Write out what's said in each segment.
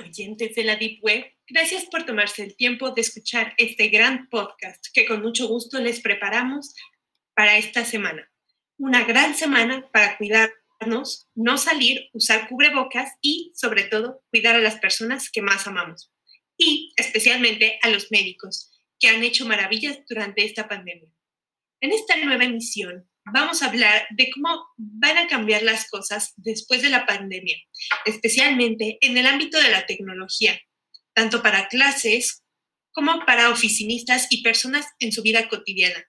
oyentes de la Deep Web. Gracias por tomarse el tiempo de escuchar este gran podcast que con mucho gusto les preparamos para esta semana. Una gran semana para cuidarnos, no salir, usar cubrebocas y, sobre todo, cuidar a las personas que más amamos. Y especialmente a los médicos, que han hecho maravillas durante esta pandemia. En esta nueva emisión vamos a hablar de cómo van a cambiar las cosas después de la pandemia, especialmente en el ámbito de la tecnología, tanto para clases como para oficinistas y personas en su vida cotidiana.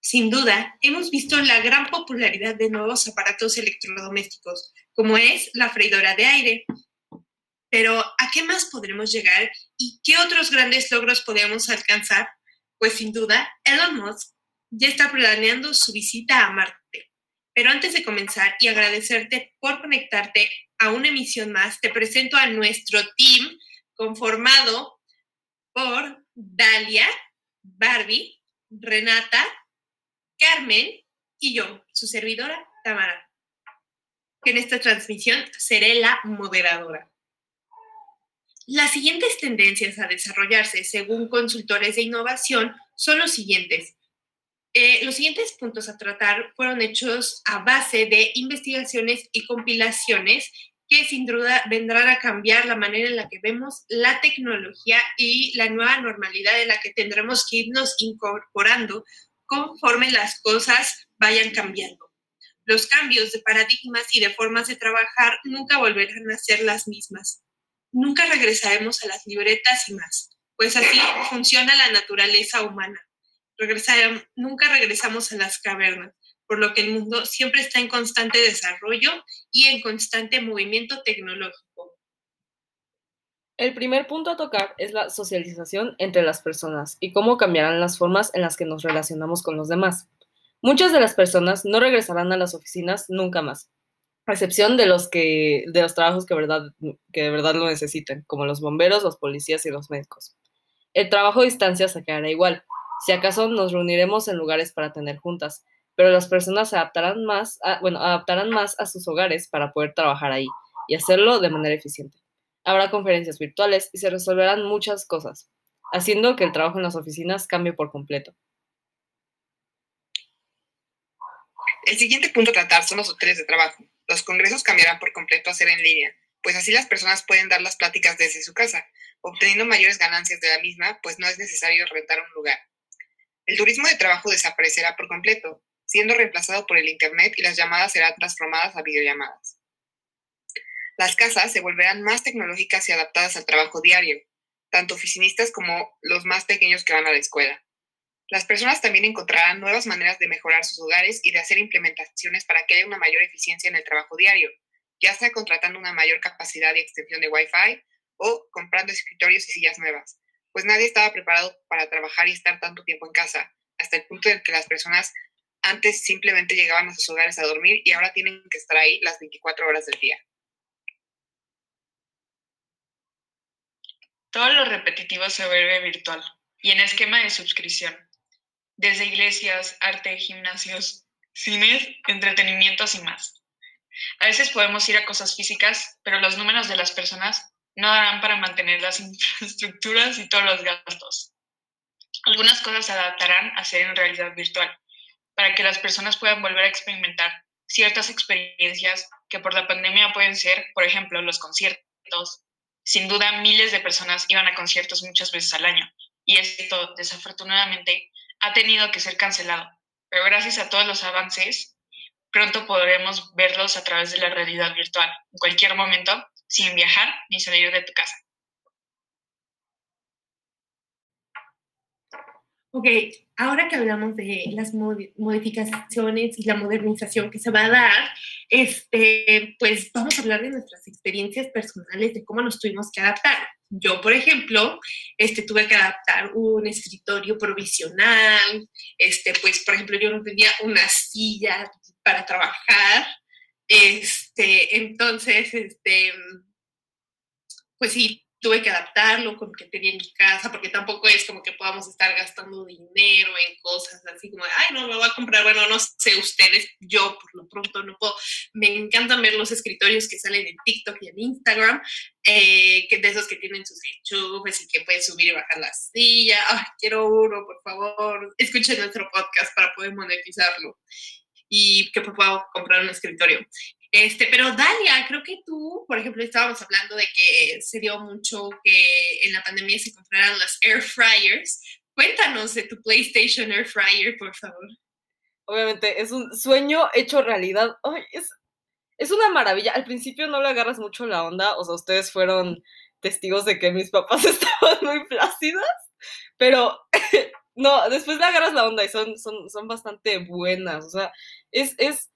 Sin duda, hemos visto la gran popularidad de nuevos aparatos electrodomésticos, como es la freidora de aire. Pero, ¿a qué más podremos llegar y qué otros grandes logros podemos alcanzar? Pues sin duda, Elon Musk ya está planeando su visita a Marte. Pero antes de comenzar y agradecerte por conectarte a una emisión más, te presento a nuestro team conformado por Dalia, Barbie, Renata, Carmen y yo, su servidora Tamara, que en esta transmisión seré la moderadora. Las siguientes tendencias a desarrollarse según consultores de innovación son los siguientes. Eh, los siguientes puntos a tratar fueron hechos a base de investigaciones y compilaciones que sin duda vendrán a cambiar la manera en la que vemos la tecnología y la nueva normalidad en la que tendremos que irnos incorporando conforme las cosas vayan cambiando. Los cambios de paradigmas y de formas de trabajar nunca volverán a ser las mismas. Nunca regresaremos a las libretas y más, pues así funciona la naturaleza humana nunca regresamos a las cavernas, por lo que el mundo siempre está en constante desarrollo y en constante movimiento tecnológico. El primer punto a tocar es la socialización entre las personas y cómo cambiarán las formas en las que nos relacionamos con los demás. Muchas de las personas no regresarán a las oficinas nunca más, a excepción de los que de los trabajos que, verdad, que de verdad lo necesiten, como los bomberos, los policías y los médicos. El trabajo a distancia se quedará igual, si acaso nos reuniremos en lugares para tener juntas, pero las personas se adaptarán más, a, bueno, adaptarán más a sus hogares para poder trabajar ahí y hacerlo de manera eficiente. Habrá conferencias virtuales y se resolverán muchas cosas, haciendo que el trabajo en las oficinas cambie por completo. El siguiente punto a tratar son los hoteles de trabajo. Los congresos cambiarán por completo a ser en línea, pues así las personas pueden dar las pláticas desde su casa, obteniendo mayores ganancias de la misma, pues no es necesario rentar un lugar. El turismo de trabajo desaparecerá por completo, siendo reemplazado por el Internet y las llamadas serán transformadas a videollamadas. Las casas se volverán más tecnológicas y adaptadas al trabajo diario, tanto oficinistas como los más pequeños que van a la escuela. Las personas también encontrarán nuevas maneras de mejorar sus hogares y de hacer implementaciones para que haya una mayor eficiencia en el trabajo diario, ya sea contratando una mayor capacidad y extensión de Wi-Fi o comprando escritorios y sillas nuevas, pues nadie estaba preparado para trabajar y estar tanto tiempo en casa, hasta el punto en que las personas antes simplemente llegaban a sus hogares a dormir y ahora tienen que estar ahí las 24 horas del día. Todo lo repetitivo se vuelve virtual y en esquema de suscripción. Desde iglesias, arte, gimnasios, cines, entretenimientos y más. A veces podemos ir a cosas físicas, pero los números de las personas no darán para mantener las infraestructuras y todos los gastos. Algunas cosas se adaptarán a ser en realidad virtual, para que las personas puedan volver a experimentar ciertas experiencias que por la pandemia pueden ser, por ejemplo, los conciertos. Sin duda, miles de personas iban a conciertos muchas veces al año, y esto, desafortunadamente, ha tenido que ser cancelado. Pero gracias a todos los avances, pronto podremos verlos a través de la realidad virtual, en cualquier momento, sin viajar ni salir de tu casa. Ok, ahora que hablamos de las modificaciones y la modernización que se va a dar, este, pues vamos a hablar de nuestras experiencias personales, de cómo nos tuvimos que adaptar. Yo, por ejemplo, este, tuve que adaptar un escritorio provisional, este, pues, por ejemplo, yo no tenía una silla para trabajar, este, entonces, este, pues sí, tuve que adaptarlo con lo que tenía en casa, porque tampoco es como que podamos estar gastando dinero en cosas así como, ay, no, me voy a comprar, bueno, no sé ustedes, yo por lo pronto no puedo, me encantan ver los escritorios que salen en TikTok y en Instagram, eh, que de esos que tienen sus enchufes y que pueden subir y bajar la silla, ay, quiero uno, por favor, escuchen nuestro podcast para poder monetizarlo y que puedo comprar un escritorio. Este, pero Dalia, creo que tú, por ejemplo, estábamos hablando de que se dio mucho que en la pandemia se compraran las air fryers. Cuéntanos de tu PlayStation Air Fryer, por favor. Obviamente, es un sueño hecho realidad. Ay, es, es una maravilla. Al principio no le agarras mucho la onda, o sea, ustedes fueron testigos de que mis papás estaban muy plácidas, pero no, después le agarras la onda y son, son, son bastante buenas. O sea, es, es,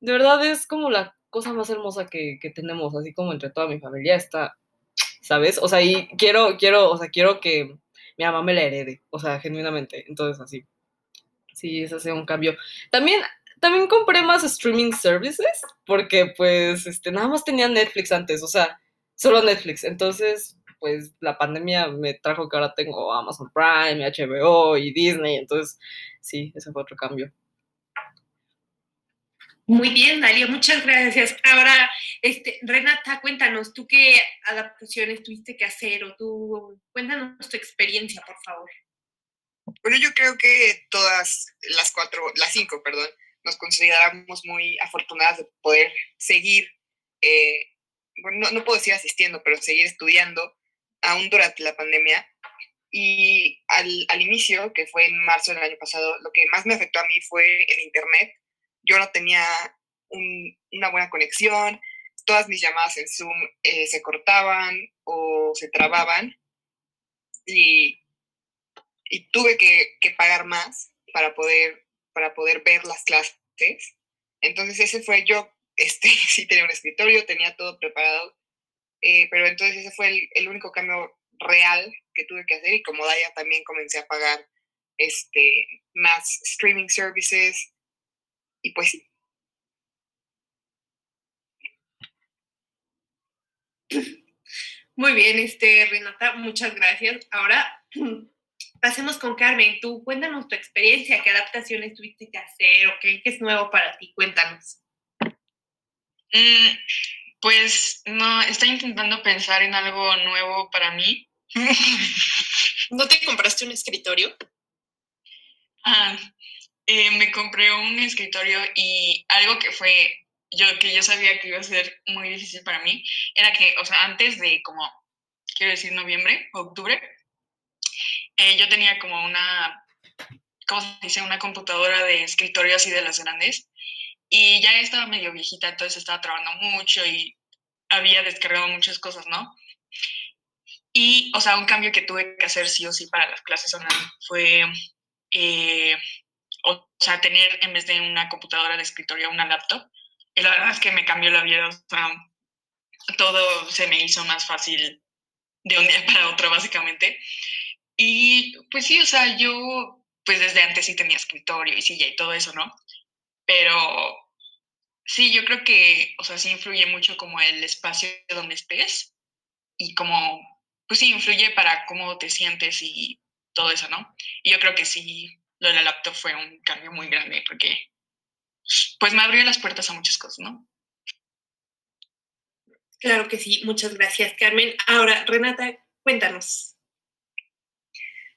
de verdad es como la cosa más hermosa que, que, tenemos, así como entre toda mi familia está, ¿sabes? O sea, y quiero, quiero, o sea, quiero que mi mamá me la herede, o sea, genuinamente, entonces así. Sí, ese hace un cambio. También, también compré más streaming services, porque pues, este, nada más tenía Netflix antes, o sea, solo Netflix, entonces, pues, la pandemia me trajo que ahora tengo Amazon Prime, HBO y Disney, entonces, sí, ese fue otro cambio. Muy bien, Dalia, muchas gracias. Ahora, este, Renata, cuéntanos, ¿tú qué adaptaciones tuviste que hacer o tú, cuéntanos tu experiencia, por favor? Bueno, yo creo que todas las cuatro, las cinco, perdón, nos consideramos muy afortunadas de poder seguir, eh, bueno, no, no puedo decir asistiendo, pero seguir estudiando aún durante la pandemia. Y al, al inicio, que fue en marzo del año pasado, lo que más me afectó a mí fue el Internet yo no tenía una buena conexión, todas mis llamadas en Zoom eh, se cortaban o se trababan y, y tuve que, que, pagar más para poder, para poder ver las clases. Entonces ese fue yo, este, sí tenía un escritorio, tenía todo preparado, eh, pero entonces ese fue el, el, único cambio real que tuve que hacer y como Daya también comencé a pagar este, más streaming services, y pues sí. Muy bien, este, Renata, muchas gracias. Ahora pasemos con Carmen. Tú cuéntanos tu experiencia, qué adaptaciones tuviste que hacer o qué, es nuevo para ti. Cuéntanos. Mm, pues no, estoy intentando pensar en algo nuevo para mí. ¿No te compraste un escritorio? Ah, eh, me compré un escritorio y algo que fue, yo que yo sabía que iba a ser muy difícil para mí, era que, o sea, antes de como, quiero decir, noviembre, octubre, eh, yo tenía como una, ¿cómo se dice? Una computadora de escritorio así de las grandes y ya estaba medio viejita, entonces estaba trabajando mucho y había descargado muchas cosas, ¿no? Y, o sea, un cambio que tuve que hacer sí o sí para las clases online fue eh, o sea, tener en vez de una computadora de escritorio una laptop. Y la verdad es que me cambió la vida, o sea, todo se me hizo más fácil de un día para otro, básicamente. Y pues sí, o sea, yo pues desde antes sí tenía escritorio y silla y todo eso, ¿no? Pero sí, yo creo que, o sea, sí influye mucho como el espacio donde estés y como, pues sí, influye para cómo te sientes y todo eso, ¿no? Y yo creo que sí, lo de la laptop fue un cambio muy grande porque pues me abrió las puertas a muchas cosas, ¿no? Claro que sí, muchas gracias, Carmen. Ahora, Renata, cuéntanos.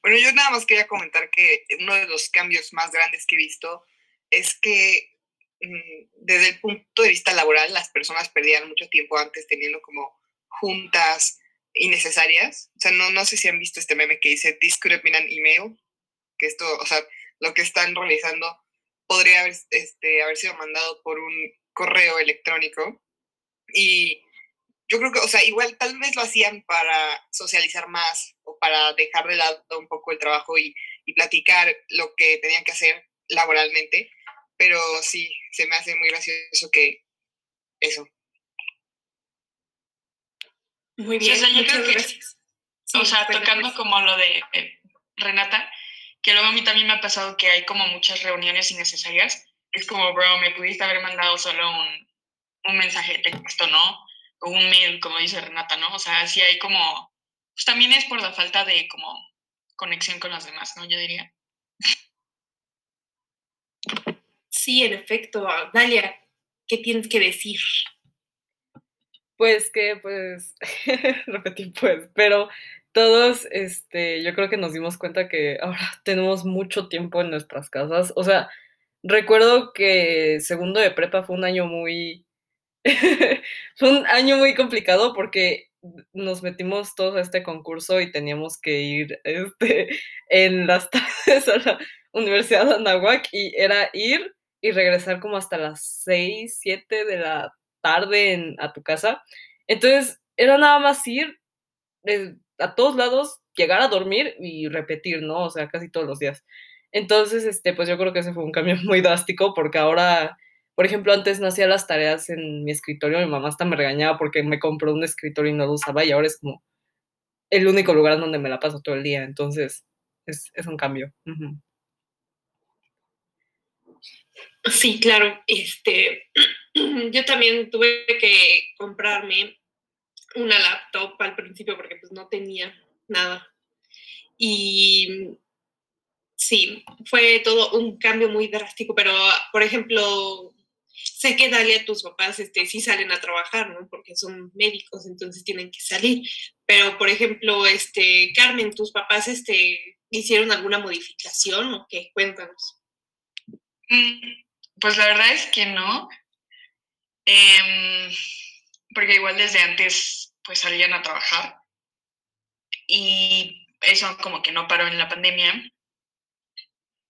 Bueno, yo nada más quería comentar que uno de los cambios más grandes que he visto es que desde el punto de vista laboral las personas perdían mucho tiempo antes teniendo como juntas innecesarias. O sea, no, no sé si han visto este meme que dice, this could have been an email, que esto, o sea, lo que están realizando podría haber, este, haber sido mandado por un correo electrónico. Y yo creo que, o sea, igual tal vez lo hacían para socializar más o para dejar de lado un poco el trabajo y, y platicar lo que tenían que hacer laboralmente, pero sí, se me hace muy gracioso que eso. Muy bien, muchas gracias. o sea, tocando como lo de eh, Renata, que luego a mí también me ha pasado que hay como muchas reuniones innecesarias. Es como, bro, me pudiste haber mandado solo un, un mensaje de texto, ¿no? O un mail, como dice Renata, ¿no? O sea, sí hay como pues también es por la falta de como conexión con los demás, ¿no? Yo diría. Sí, en efecto. Dalia, ¿qué tienes que decir? Pues que, pues, repetí pues, pero todos, este, yo creo que nos dimos cuenta que ahora tenemos mucho tiempo en nuestras casas. O sea, recuerdo que segundo de prepa fue un año muy, fue un año muy complicado porque nos metimos todos a este concurso y teníamos que ir, este, en las tardes a la Universidad de Anahuac y era ir y regresar como hasta las 6, 7 de la tarde en, a tu casa. Entonces, era nada más ir eh, a todos lados, llegar a dormir y repetir, ¿no? O sea, casi todos los días. Entonces, este, pues yo creo que ese fue un cambio muy drástico porque ahora, por ejemplo, antes no hacía las tareas en mi escritorio, mi mamá hasta me regañaba porque me compró un escritorio y no lo usaba y ahora es como el único lugar donde me la paso todo el día. Entonces, es, es un cambio. Sí, claro. Este, yo también tuve que comprarme una laptop al principio porque pues no tenía nada. Y sí, fue todo un cambio muy drástico, pero por ejemplo, sé que Dalia, tus papás, este, sí salen a trabajar, ¿no? Porque son médicos, entonces tienen que salir. Pero, por ejemplo, este, Carmen, tus papás, este, hicieron alguna modificación o qué? Cuéntanos. Mm, pues la verdad es que no. Em, porque igual desde antes pues salían a trabajar y eso como que no paró en la pandemia.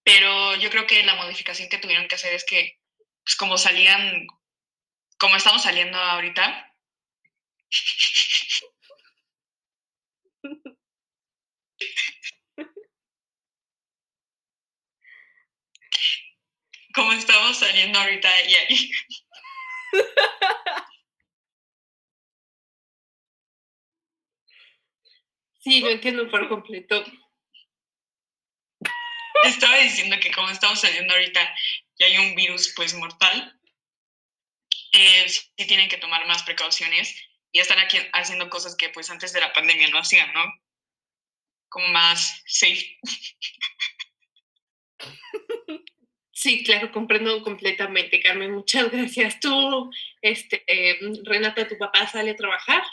Pero yo creo que la modificación que tuvieron que hacer es que pues como salían, como estamos saliendo ahorita, como estamos saliendo ahorita y ahí. Sí, lo entiendo por completo. Estaba diciendo que como estamos saliendo ahorita y hay un virus pues mortal, eh, sí tienen que tomar más precauciones y están aquí haciendo cosas que pues antes de la pandemia no hacían, ¿no? Como más safe. Sí, claro, comprendo completamente, Carmen. Muchas gracias. Tú, este, Renata, ¿tu papá sale a trabajar?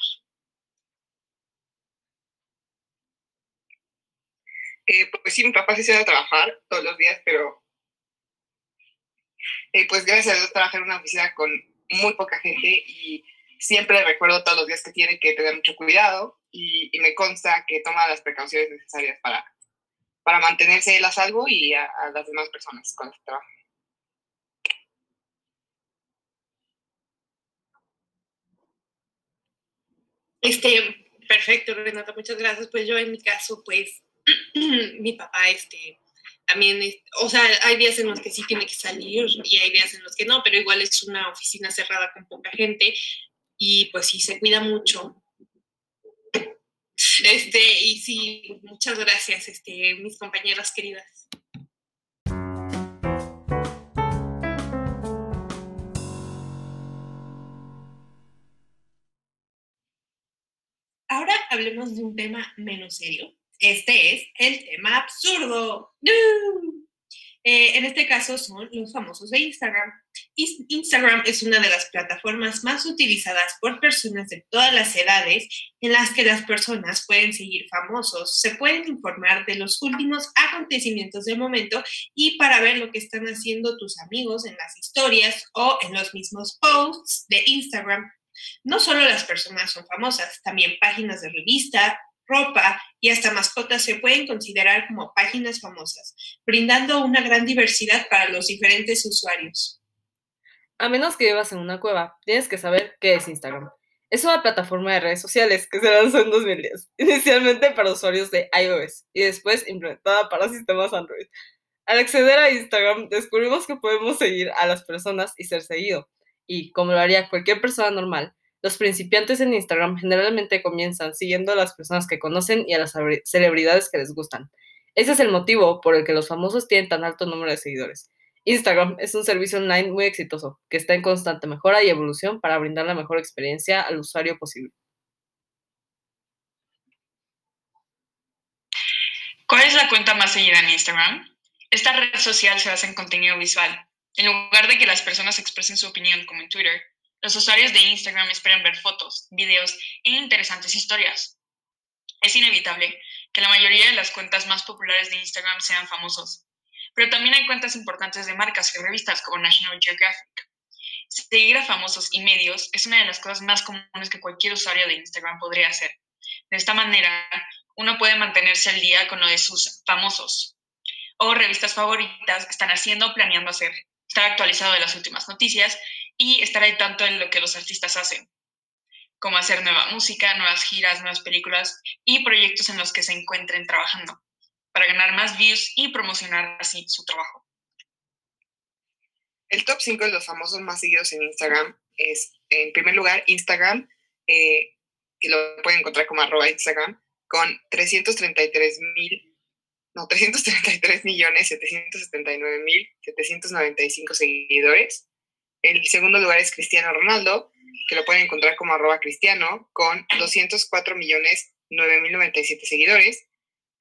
Eh, pues sí, mi papá sí va a trabajar todos los días, pero eh, pues gracias a Dios trabaja en una oficina con muy poca gente y siempre recuerdo todos los días que tiene que tener mucho cuidado y, me consta que toma las precauciones necesarias para, para mantenerse él a salvo y a, las demás personas con las que. Este, perfecto, Renata, muchas gracias. Pues yo en mi caso, pues mi papá, este, también, o sea, hay días en los que sí tiene que salir y hay días en los que no, pero igual es una oficina cerrada con poca gente y pues sí, se cuida mucho. Este, y sí, muchas gracias, este, mis compañeras queridas. Ahora hablemos de un tema menos serio, este es el tema absurdo. Eh, en este caso son los famosos de Instagram. Instagram es una de las plataformas más utilizadas por personas de todas las edades en las que las personas pueden seguir famosos, se pueden informar de los últimos acontecimientos del momento y para ver lo que están haciendo tus amigos en las historias o en los mismos posts de Instagram. No solo las personas son famosas, también páginas de revista, ropa y hasta mascotas se pueden considerar como páginas famosas, brindando una gran diversidad para los diferentes usuarios. A menos que vivas en una cueva, tienes que saber qué es Instagram. Es una plataforma de redes sociales que se lanzó en 2010, inicialmente para usuarios de iOS y después implementada para sistemas Android. Al acceder a Instagram, descubrimos que podemos seguir a las personas y ser seguido. Y, como lo haría cualquier persona normal, los principiantes en Instagram generalmente comienzan siguiendo a las personas que conocen y a las celebridades que les gustan. Ese es el motivo por el que los famosos tienen tan alto número de seguidores. Instagram es un servicio online muy exitoso, que está en constante mejora y evolución para brindar la mejor experiencia al usuario posible. ¿Cuál es la cuenta más seguida en Instagram? Esta red social se basa en contenido visual. En lugar de que las personas expresen su opinión como en Twitter, los usuarios de Instagram esperan ver fotos, videos e interesantes historias. Es inevitable que la mayoría de las cuentas más populares de Instagram sean famosos, pero también hay cuentas importantes de marcas y revistas como National Geographic. Seguir a famosos y medios es una de las cosas más comunes que cualquier usuario de Instagram podría hacer. De esta manera, uno puede mantenerse al día con lo de sus famosos o revistas favoritas están haciendo o planeando hacer, estar actualizado de las últimas noticias y estar al tanto de lo que los artistas hacen, como hacer nueva música, nuevas giras, nuevas películas y proyectos en los que se encuentren trabajando, para ganar más views y promocionar así su trabajo. El top 5 de los famosos más seguidos en Instagram es, en primer lugar, Instagram, eh, que lo pueden encontrar como arroba Instagram, con 333 mil, no, 333 millones 779 mil 795 seguidores. El segundo lugar es Cristiano Ronaldo, que lo pueden encontrar como arroba cristiano, con 204 millones 9.097 seguidores.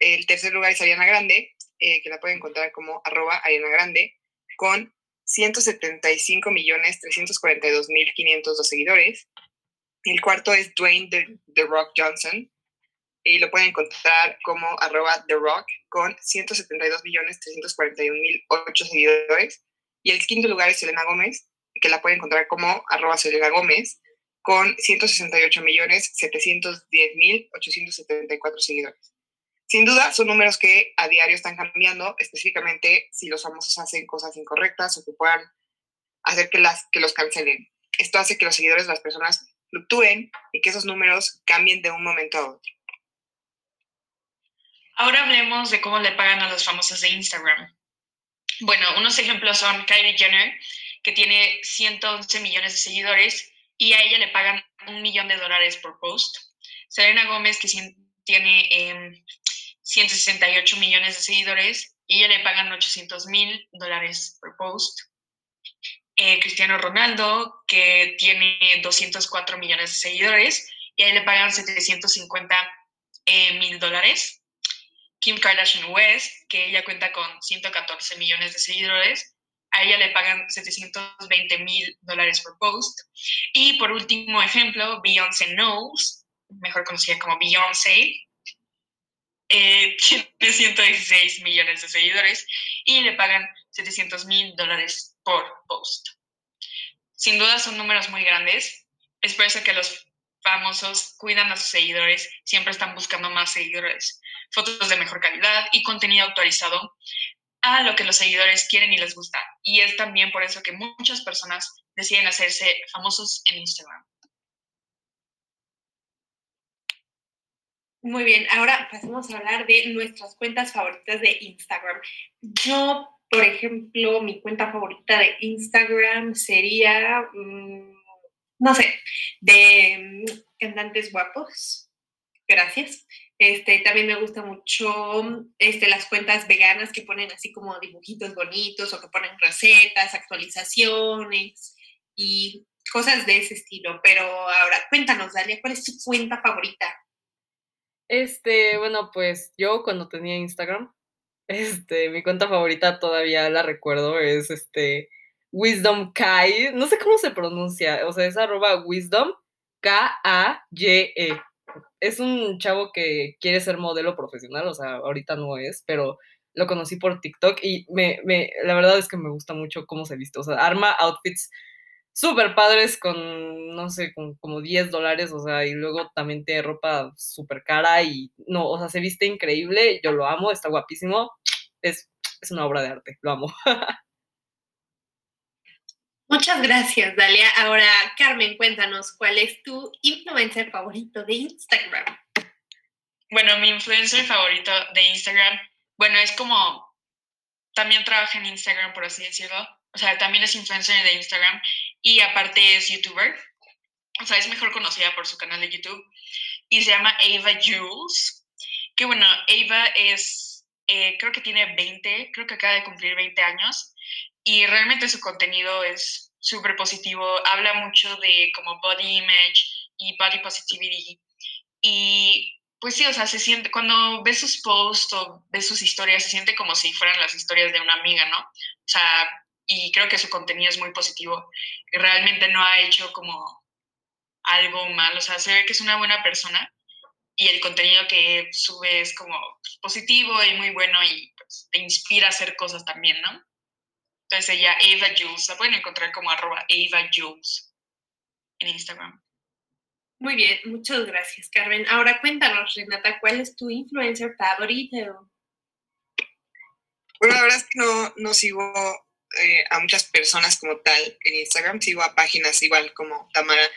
El tercer lugar es Ariana Grande, eh, que la pueden encontrar como arroba Ariana Grande, con 175 millones 342 mil 502 seguidores. El cuarto es Dwayne The, Rock Johnson, y lo pueden encontrar como arroba The Rock, con 172 millones 341 mil 8 seguidores. Y el quinto lugar es Selena Gómez, que la pueden encontrar como arroba Selena Gómez, con 168 millones 710 mil 874 seguidores. Sin duda, son números que a diario están cambiando, específicamente si los famosos hacen cosas incorrectas o que puedan hacer que, las, que los cancelen. Esto hace que los seguidores de las personas fluctúen y que esos números cambien de un momento a otro. Ahora hablemos de cómo le pagan a los famosos de Instagram. Bueno, unos ejemplos son Kylie Jenner, que tiene 111 millones de seguidores y a ella le pagan un millón de dólares por post. Selena Gómez, que tiene 168 em, millones de seguidores y ella le pagan 800 mil dólares por post. Eh, Cristiano Ronaldo, que tiene 204 millones de seguidores y a él le pagan 750 eh, mil dólares. Kim Kardashian West, que ella cuenta con 114 millones de seguidores a ella le pagan 720 mil dólares por post. Y por último ejemplo, Beyoncé Knowles, mejor conocida como Beyoncé, eh, tiene 116 millones de seguidores y le pagan 700 mil dólares por post. Sin duda son números muy grandes. Es por eso que los famosos cuidan a sus seguidores, siempre están buscando más seguidores, fotos de mejor calidad y contenido actualizado a lo que los seguidores quieren y les gusta. Y es también por eso que muchas personas deciden hacerse famosos en Instagram. Muy bien, ahora pasemos a hablar de nuestras cuentas favoritas de Instagram. Yo, por ejemplo, mi cuenta favorita de Instagram sería, mm, no sé, de mm, cantantes guapos. Gracias. Este, también me gusta mucho este, las cuentas veganas que ponen así como dibujitos bonitos o que ponen recetas, actualizaciones y cosas de ese estilo. Pero ahora, cuéntanos, Dalia, ¿cuál es tu cuenta favorita? Este, bueno, pues yo cuando tenía Instagram, este, mi cuenta favorita todavía la recuerdo, es este Wisdom Kai, no sé cómo se pronuncia, o sea, es arroba Wisdom K-A-Y-E es un chavo que quiere ser modelo profesional, o sea, ahorita no es, pero lo conocí por TikTok y me, me, la verdad es que me gusta mucho cómo se viste, o sea, arma outfits súper padres con, no sé, con como 10 dólares, o sea, y luego también tiene ropa súper cara y, no, o sea, se viste increíble, yo lo amo, está guapísimo, es, es una obra de arte, lo amo. Muchas gracias, Dalia. Ahora, Carmen, cuéntanos, ¿cuál es tu influencer favorito de Instagram? Bueno, mi influencer favorito de Instagram, bueno, es como, también trabaja en Instagram, por así decirlo. O sea, también es influencer de Instagram y aparte es youtuber. O sea, es mejor conocida por su canal de YouTube y se llama Ava Jules. Que bueno, Ava es, eh, creo que tiene 20, creo que acaba de cumplir 20 años y realmente su contenido es súper positivo, habla mucho de como body image y body positivity y pues sí, o sea, se siente, cuando ves sus posts o ves sus historias, se siente como si fueran las historias de una amiga, ¿no? O sea, y creo que su contenido es muy positivo. Y realmente no ha hecho como algo mal, o sea, se ve que es una buena persona y el contenido que sube es como positivo y muy bueno y pues, te inspira a hacer cosas también, ¿no? Entonces ella, Eva Jules, la pueden encontrar como arroba Eva Jules en Instagram. Muy bien, muchas gracias, Carmen. Ahora cuéntanos, Renata, ¿cuál es tu influencer favorito? Bueno, la verdad es que no, no sigo eh, a muchas personas como tal en Instagram, sigo a páginas igual como Tamara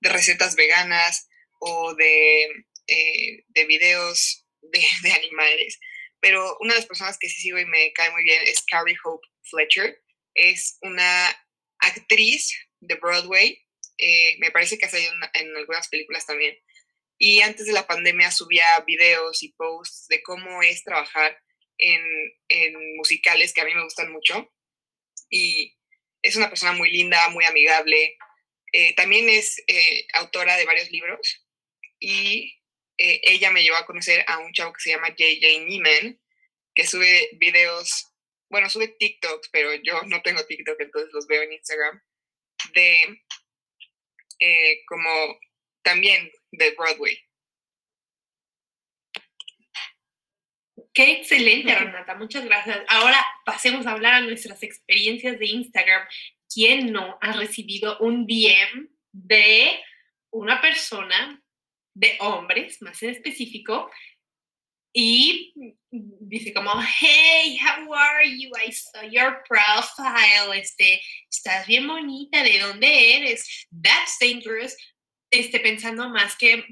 de recetas veganas o de, eh, de videos de, animales. Pero una de las personas que sí sigo y me cae muy bien es Carrie Hope Fletcher. Es una actriz de Broadway eh, me parece que ha salido en, algunas películas también. Y antes de la pandemia subía videos y posts de cómo es trabajar en, en musicales que a mí me gustan mucho. Y es una persona muy linda, muy amigable. Eh, también es eh, autora de varios libros y ella me llevó a conocer a un chavo que se llama JJ Neiman, que sube videos, bueno, sube TikToks, pero yo no tengo TikTok, entonces los veo en Instagram, de eh, como también de Broadway. Qué excelente, Renata. Muchas gracias. Ahora pasemos a hablar a nuestras experiencias de Instagram. ¿Quién no ha recibido un DM de una persona, de hombres más en específico, y dice como, hey, how are you? I saw your profile, este, estás bien bonita, ¿de dónde eres? That's dangerous. Este, pensando más que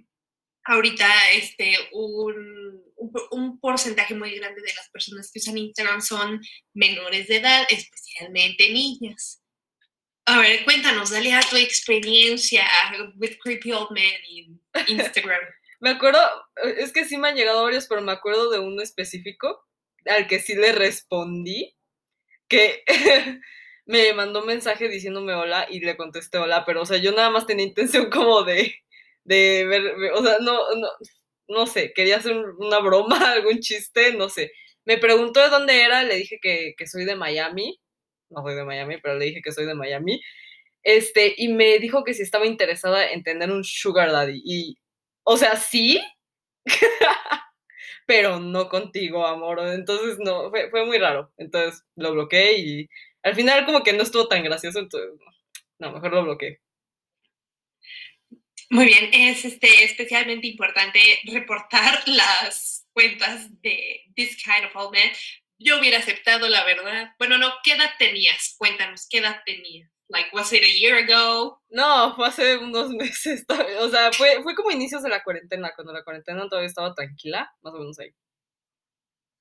ahorita este, un, un, porcentaje muy grande de las personas que usan Instagram son menores de edad, especialmente niñas. A ver, cuéntanos, dale a tu experiencia with creepy old men in Instagram. Me acuerdo, es que sí me han llegado varios, pero me acuerdo de uno específico al que sí le respondí, que me mandó un mensaje diciéndome hola y le contesté hola, pero o sea, yo nada más tenía intención como de, de ver, o sea, no, no, no sé, quería hacer una broma, algún chiste, no sé. Me preguntó de dónde era, le dije que, que soy de Miami, no soy de Miami, pero le dije que soy de Miami, este, y me dijo que si estaba interesada en tener un sugar daddy, y o sea, sí, pero no contigo, amor. Entonces, no, fue, fue, muy raro. Entonces, lo bloqueé y al final como que no estuvo tan gracioso, entonces, no, mejor lo bloqueé. Muy bien, es este, especialmente importante reportar las cuentas de This Kind of Old Man. Yo hubiera aceptado, la verdad. Bueno, no, ¿qué edad tenías? Cuéntanos, ¿qué edad tenías? Like, was it a year ago? No, fue hace unos meses. O sea, fue, fue como inicios de la cuarentena, cuando la cuarentena todavía estaba tranquila, más o menos ahí.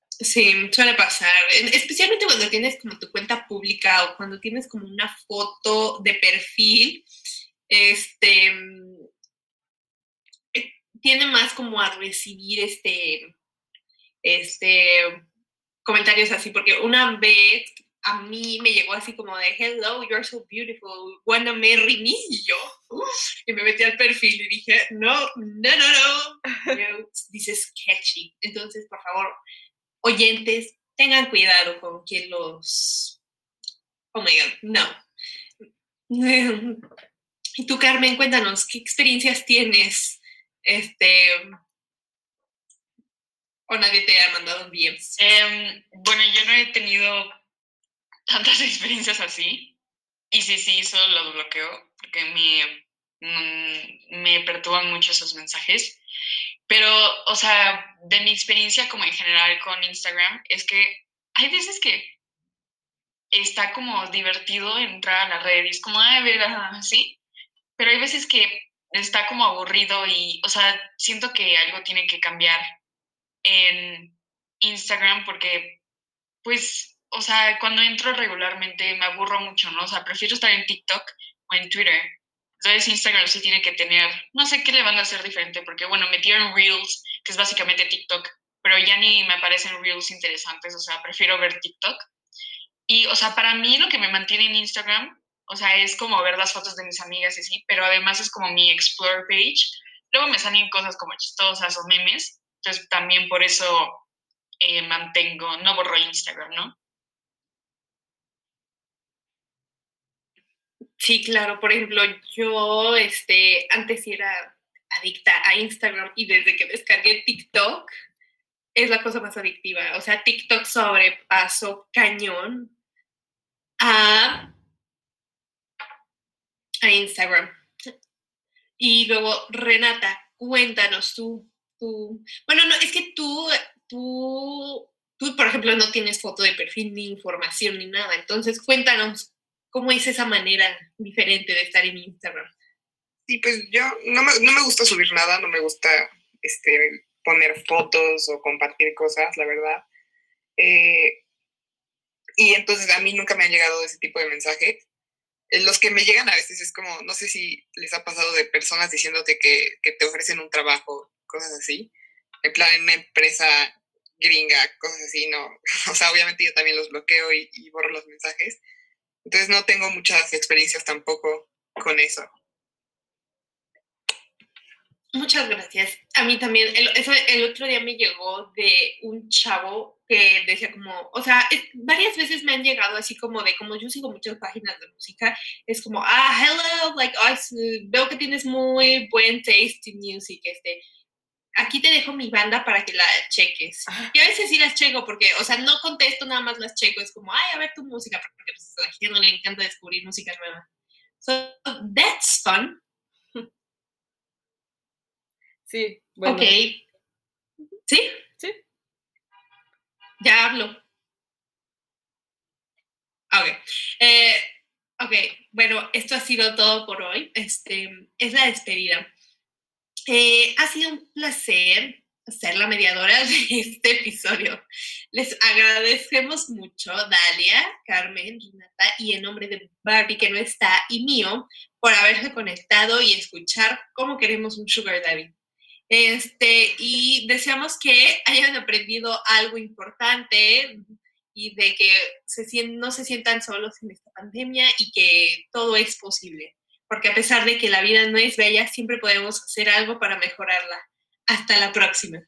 Sí, suele pasar. Especialmente cuando tienes como tu cuenta pública o cuando tienes como una foto de perfil, este tiene más como a recibir este, este comentarios así, porque una vez a mí me llegó así como de, hello, you're so beautiful, wanna marry me? Y yo, y me metí al perfil y dije, no, no, no, no, dice sketchy. Entonces, por favor, oyentes, tengan cuidado con quien los... Oh my God, no. Y tú, Carmen, cuéntanos, ¿qué experiencias tienes? Este, ¿O nadie te ha mandado un DM? Em, bueno, yo no he tenido tantas experiencias así. Y si sí solo los bloqueo porque me, mm, me perturban mucho esos mensajes. Pero, o sea, de mi experiencia como en general con Instagram, es que hay veces que está como divertido entrar a la red y es como, ay, ver, así. Pero hay veces que está como aburrido y, o sea, siento que algo tiene que cambiar en Instagram porque, pues, o sea, cuando entro regularmente me aburro mucho, ¿no? O sea, prefiero estar en TikTok o en Twitter. Entonces Instagram sí tiene que tener, no sé qué le van a hacer diferente, porque bueno, metieron Reels, que es básicamente TikTok, pero ya ni me aparecen Reels interesantes, o sea, prefiero ver TikTok. Y, o sea, para mí lo que me mantiene en Instagram, o sea, es como ver las fotos de mis amigas y sí, pero además es como mi Explore page. Luego me salen cosas como chistosas o memes, Entonces también por eso eh, mantengo, no borro Instagram, ¿no? Sí, claro. Por ejemplo, yo este, antes era adicta a Instagram y desde que descargué TikTok es la cosa más adictiva. O sea, TikTok sobrepasó cañón a, a Instagram. Y luego, Renata, cuéntanos tú, tú. Bueno, no, es que tú, tú, tú, por ejemplo, no tienes foto de perfil ni información ni nada. Entonces, cuéntanos cómo es esa manera diferente de estar en Instagram. Sí, pues yo no me, no me gusta subir nada, no me gusta este, poner fotos o compartir cosas, la verdad. Eh, y entonces a mí nunca me han llegado ese tipo de mensajes. Eh, los que me llegan a veces es como, no sé si les ha pasado de personas diciéndote que, que te ofrecen un trabajo, cosas así. En plan, en una empresa gringa, cosas así, no. O sea, obviamente yo también los bloqueo y, borro los mensajes. Entonces no tengo muchas experiencias tampoco con eso. Muchas gracias. A mí también, eso, el otro día me llegó de un chavo que decía como, o sea, varias veces me han llegado así como de, como yo sigo muchas páginas de música, es como, ah, hello, like, veo que tienes muy buen taste in music, este, aquí te dejo mi banda para que la cheques. Y a veces sí las checo porque, o sea, no contesto, nada más las checo, es como, ay, a ver tu música, porque pues, a la gente no le encanta descubrir música nueva. So, that's fun. Sí, bueno. Ok. Sí. Ya hablo. Eh, ok, bueno, esto ha sido todo por hoy. Este, es la despedida. Eh, ha sido un placer ser la mediadora de este episodio. Les agradecemos mucho, Dalia, Carmen, Renata y en nombre de Barbie, que no está, y mío, por haberse conectado y escuchar cómo queremos un Sugar Daddy. Este, y deseamos que hayan aprendido algo importante y de que se, no se sientan solos en esta pandemia y que todo es posible. Porque a pesar de que la vida no es bella, siempre podemos hacer algo para mejorarla. Hasta la próxima.